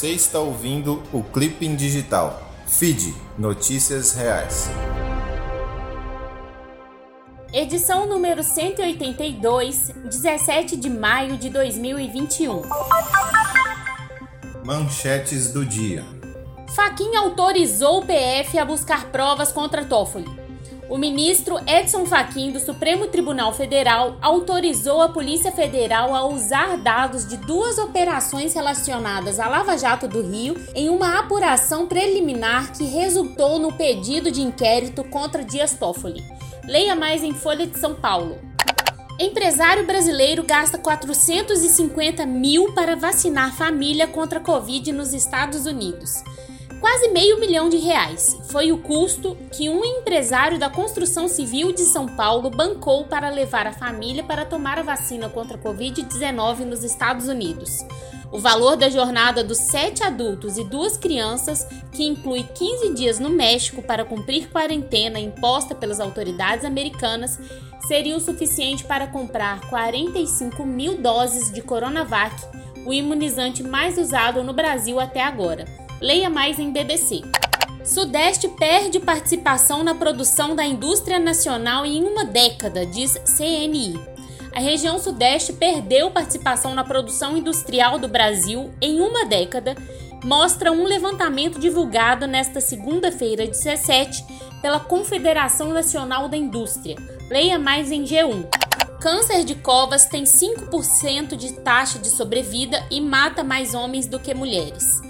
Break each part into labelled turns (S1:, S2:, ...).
S1: Você está ouvindo o Clipping Digital. Feed Notícias Reais.
S2: Edição número 182, 17 de maio de 2021.
S1: Manchetes do dia.
S2: Faquin autorizou o PF a buscar provas contra Toffoli. O ministro Edson Fachin do Supremo Tribunal Federal autorizou a Polícia Federal a usar dados de duas operações relacionadas à Lava Jato do Rio em uma apuração preliminar que resultou no pedido de inquérito contra Dias Toffoli. Leia mais em Folha de São Paulo. Empresário brasileiro gasta 450 mil para vacinar família contra Covid nos Estados Unidos. Quase meio milhão de reais foi o custo que um empresário da construção civil de São Paulo bancou para levar a família para tomar a vacina contra a Covid-19 nos Estados Unidos. O valor da jornada dos sete adultos e duas crianças, que inclui 15 dias no México para cumprir quarentena imposta pelas autoridades americanas, seria o suficiente para comprar 45 mil doses de Coronavac, o imunizante mais usado no Brasil até agora. Leia mais em BBC. Sudeste perde participação na produção da indústria nacional em uma década, diz CNI. A região Sudeste perdeu participação na produção industrial do Brasil em uma década, mostra um levantamento divulgado nesta segunda-feira, 17, pela Confederação Nacional da Indústria. Leia mais em G1. Câncer de covas tem 5% de taxa de sobrevida e mata mais homens do que mulheres.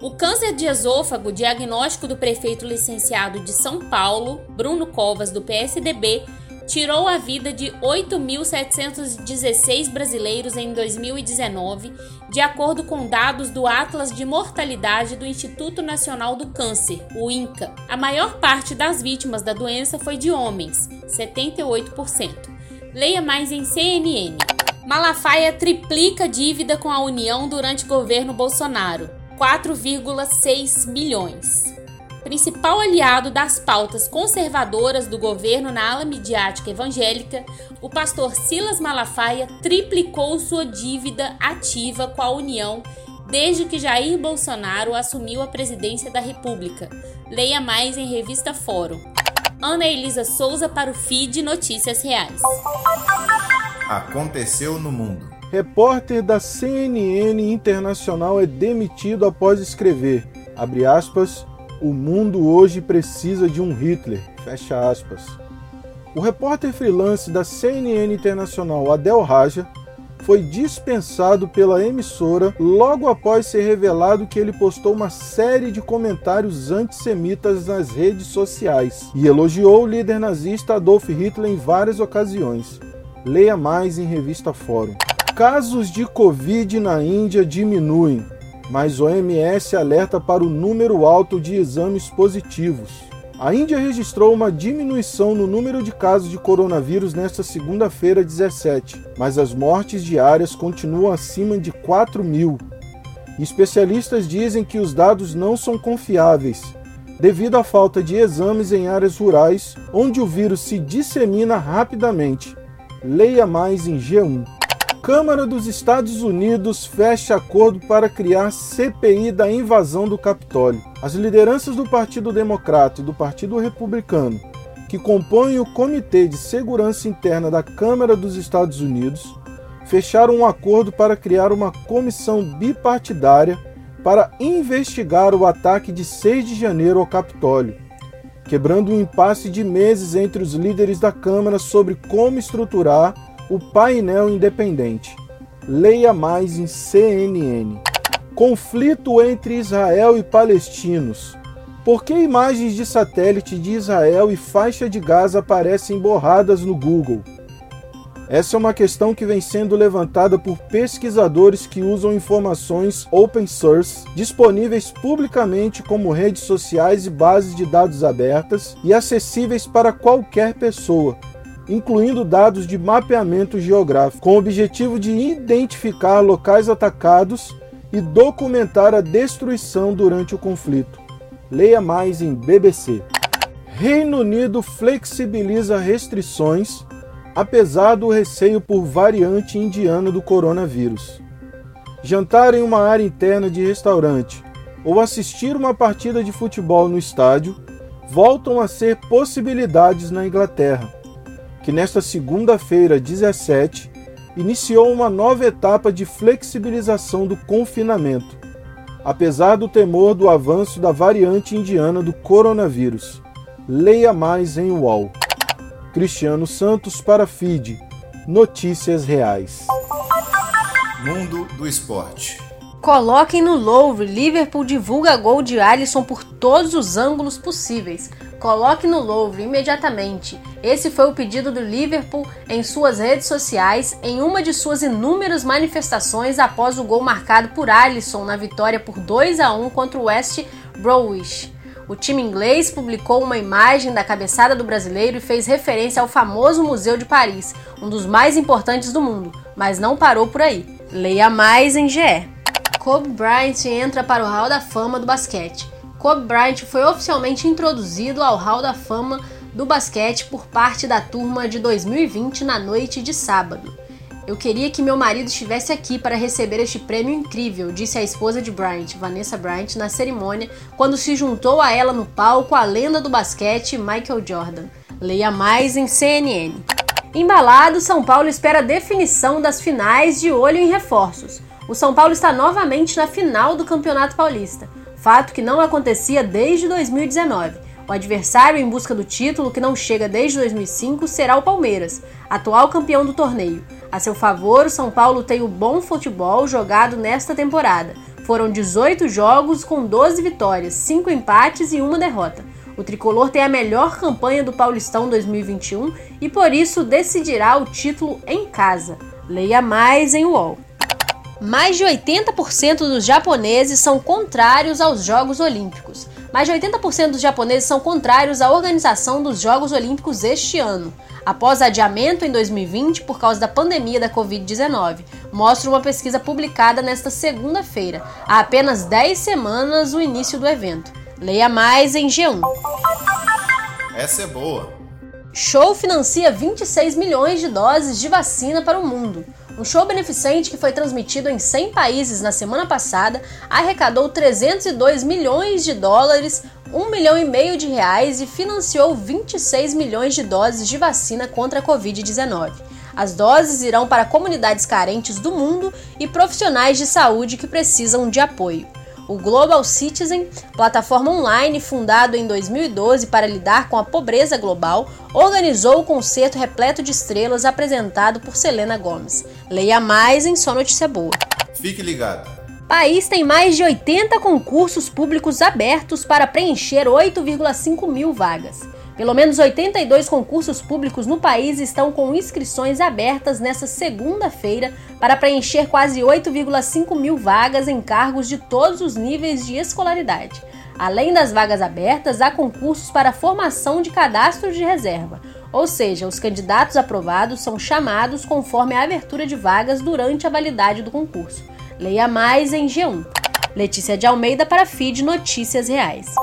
S2: O câncer de esôfago, diagnóstico do prefeito licenciado de São Paulo, Bruno Covas, do PSDB, tirou a vida de 8.716 brasileiros em 2019, de acordo com dados do Atlas de Mortalidade do Instituto Nacional do Câncer, o INCA. A maior parte das vítimas da doença foi de homens, 78%. Leia mais em CNN. Malafaia triplica dívida com a União durante governo Bolsonaro. 4,6 milhões. Principal aliado das pautas conservadoras do governo na ala midiática evangélica, o pastor Silas Malafaia triplicou sua dívida ativa com a União desde que Jair Bolsonaro assumiu a presidência da República. Leia mais em revista Fórum. Ana Elisa Souza para o feed Notícias Reais.
S1: Aconteceu no mundo.
S3: Repórter da CNN Internacional é demitido após escrever, abre aspas, o mundo hoje precisa de um Hitler, fecha aspas. O repórter freelance da CNN Internacional, Adel Raja, foi dispensado pela emissora logo após ser revelado que ele postou uma série de comentários antissemitas nas redes sociais e elogiou o líder nazista Adolf Hitler em várias ocasiões. Leia mais em revista Fórum. Casos de Covid na Índia diminuem, mas OMS alerta para o número alto de exames positivos. A Índia registrou uma diminuição no número de casos de coronavírus nesta segunda-feira, 17, mas as mortes diárias continuam acima de 4 mil. Especialistas dizem que os dados não são confiáveis, devido à falta de exames em áreas rurais onde o vírus se dissemina rapidamente. Leia mais em G1. Câmara dos Estados Unidos fecha acordo para criar CPI da invasão do Capitólio. As lideranças do Partido Democrata e do Partido Republicano, que compõem o Comitê de Segurança Interna da Câmara dos Estados Unidos, fecharam um acordo para criar uma comissão bipartidária para investigar o ataque de 6 de janeiro ao Capitólio, quebrando um impasse de meses entre os líderes da Câmara sobre como estruturar o painel independente. Leia mais em CNN. Conflito entre Israel e palestinos. Por que imagens de satélite de Israel e faixa de Gaza aparecem borradas no Google? Essa é uma questão que vem sendo levantada por pesquisadores que usam informações open source disponíveis publicamente como redes sociais e bases de dados abertas e acessíveis para qualquer pessoa, incluindo dados de mapeamento geográfico, com o objetivo de identificar locais atacados e documentar a destruição durante o conflito. Leia mais em BBC. Reino Unido flexibiliza restrições, apesar do receio por variante indiana do coronavírus. jantar em uma área interna de restaurante ou assistir uma partida de futebol no estádio voltam a ser possibilidades na Inglaterra, que nesta segunda-feira, 17, iniciou uma nova etapa de flexibilização do confinamento, apesar do temor do avanço da variante indiana do coronavírus. Leia mais em UOL. Cristiano Santos para FIDE. Notícias reais.
S1: Mundo do esporte.
S4: Coloquem no Louvre, Liverpool divulga gol de Alisson por todos os ângulos possíveis. Coloque no Louvre imediatamente. Esse foi o pedido do Liverpool em suas redes sociais em uma de suas inúmeras manifestações após o gol marcado por Alisson na vitória por 2 a 1 contra o West Bromwich. O time inglês publicou uma imagem da cabeçada do brasileiro e fez referência ao famoso Museu de Paris, um dos mais importantes do mundo, mas não parou por aí. Leia mais em GE. Kobe Bryant entra para o Hall da Fama do basquete. Kobe Bryant foi oficialmente introduzido ao Hall da Fama do basquete por parte da turma de 2020 na noite de sábado. Eu queria que meu marido estivesse aqui para receber este prêmio incrível, disse a esposa de Bryant, Vanessa Bryant, na cerimônia, quando se juntou a ela no palco a lenda do basquete Michael Jordan. Leia mais em CNN. Embalado, São Paulo espera a definição das finais de olho em reforços. O São Paulo está novamente na final do Campeonato Paulista, fato que não acontecia desde 2019. O adversário em busca do título, que não chega desde 2005, será o Palmeiras, atual campeão do torneio. A seu favor, o São Paulo tem o bom futebol jogado nesta temporada. Foram 18 jogos com 12 vitórias, 5 empates e uma derrota. O tricolor tem a melhor campanha do Paulistão 2021 e por isso decidirá o título em casa. Leia mais em UOL. Mais de 80% dos japoneses são contrários aos Jogos Olímpicos. Mais de 80% dos japoneses são contrários à organização dos Jogos Olímpicos este ano, após adiamento em 2020 por causa da pandemia da Covid-19, mostra uma pesquisa publicada nesta segunda-feira, há apenas 10 semanas do início do evento. Leia mais em G1.
S1: Essa é boa.
S4: Show financia 26 milhões de doses de vacina para o mundo. Um show beneficente que foi transmitido em 100 países na semana passada arrecadou 302 milhões de dólares, 1 milhão e meio de reais e financiou 26 milhões de doses de vacina contra a Covid-19. As doses irão para comunidades carentes do mundo e profissionais de saúde que precisam de apoio. O Global Citizen, plataforma online fundado em 2012 para lidar com a pobreza global, organizou o concerto repleto de estrelas apresentado por Selena Gomes. Leia mais em Só Notícia Boa.
S1: Fique ligado.
S4: País tem mais de 80 concursos públicos abertos para preencher 8,5 mil vagas. Pelo menos 82 concursos públicos no país estão com inscrições abertas nesta segunda-feira para preencher quase 8,5 mil vagas em cargos de todos os níveis de escolaridade. Além das vagas abertas, há concursos para formação de cadastro de reserva, ou seja, os candidatos aprovados são chamados conforme a abertura de vagas durante a validade do concurso. Leia mais em G1. Letícia de Almeida para Feed Notícias Reais.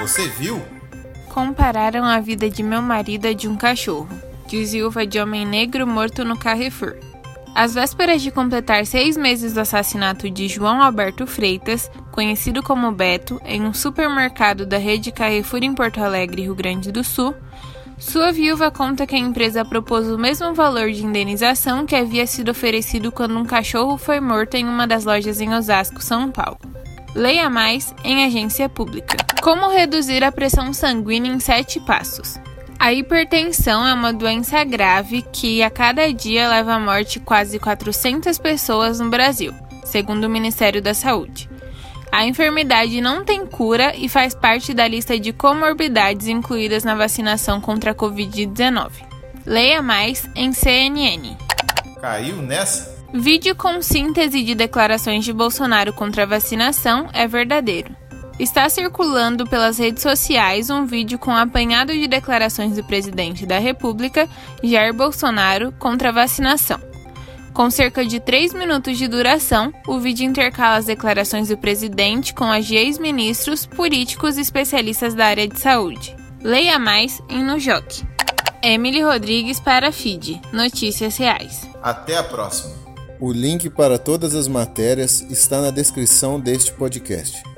S1: Você viu?
S5: Compararam a vida de meu marido a de um cachorro, diz viúva de homem negro morto no Carrefour. Às vésperas de completar seis meses do assassinato de João Alberto Freitas, conhecido como Beto, em um supermercado da rede Carrefour em Porto Alegre, Rio Grande do Sul, sua viúva conta que a empresa propôs o mesmo valor de indenização que havia sido oferecido quando um cachorro foi morto em uma das lojas em Osasco, São Paulo. Leia mais em agência pública. Como reduzir a pressão sanguínea em sete passos? A hipertensão é uma doença grave que a cada dia leva à morte quase 400 pessoas no Brasil, segundo o Ministério da Saúde. A enfermidade não tem cura e faz parte da lista de comorbidades incluídas na vacinação contra a Covid-19. Leia mais em CNN.
S1: Caiu nessa?
S5: Vídeo com síntese de declarações de Bolsonaro contra a vacinação é verdadeiro. Está circulando pelas redes sociais um vídeo com apanhado de declarações do presidente da República, Jair Bolsonaro, contra a vacinação. Com cerca de 3 minutos de duração, o vídeo intercala as declarações do presidente com as de ex-ministros, políticos e especialistas da área de saúde. Leia mais em Nujoc. Emily Rodrigues para a FID. Notícias Reais.
S1: Até a próxima. O link para todas as matérias está na descrição deste podcast.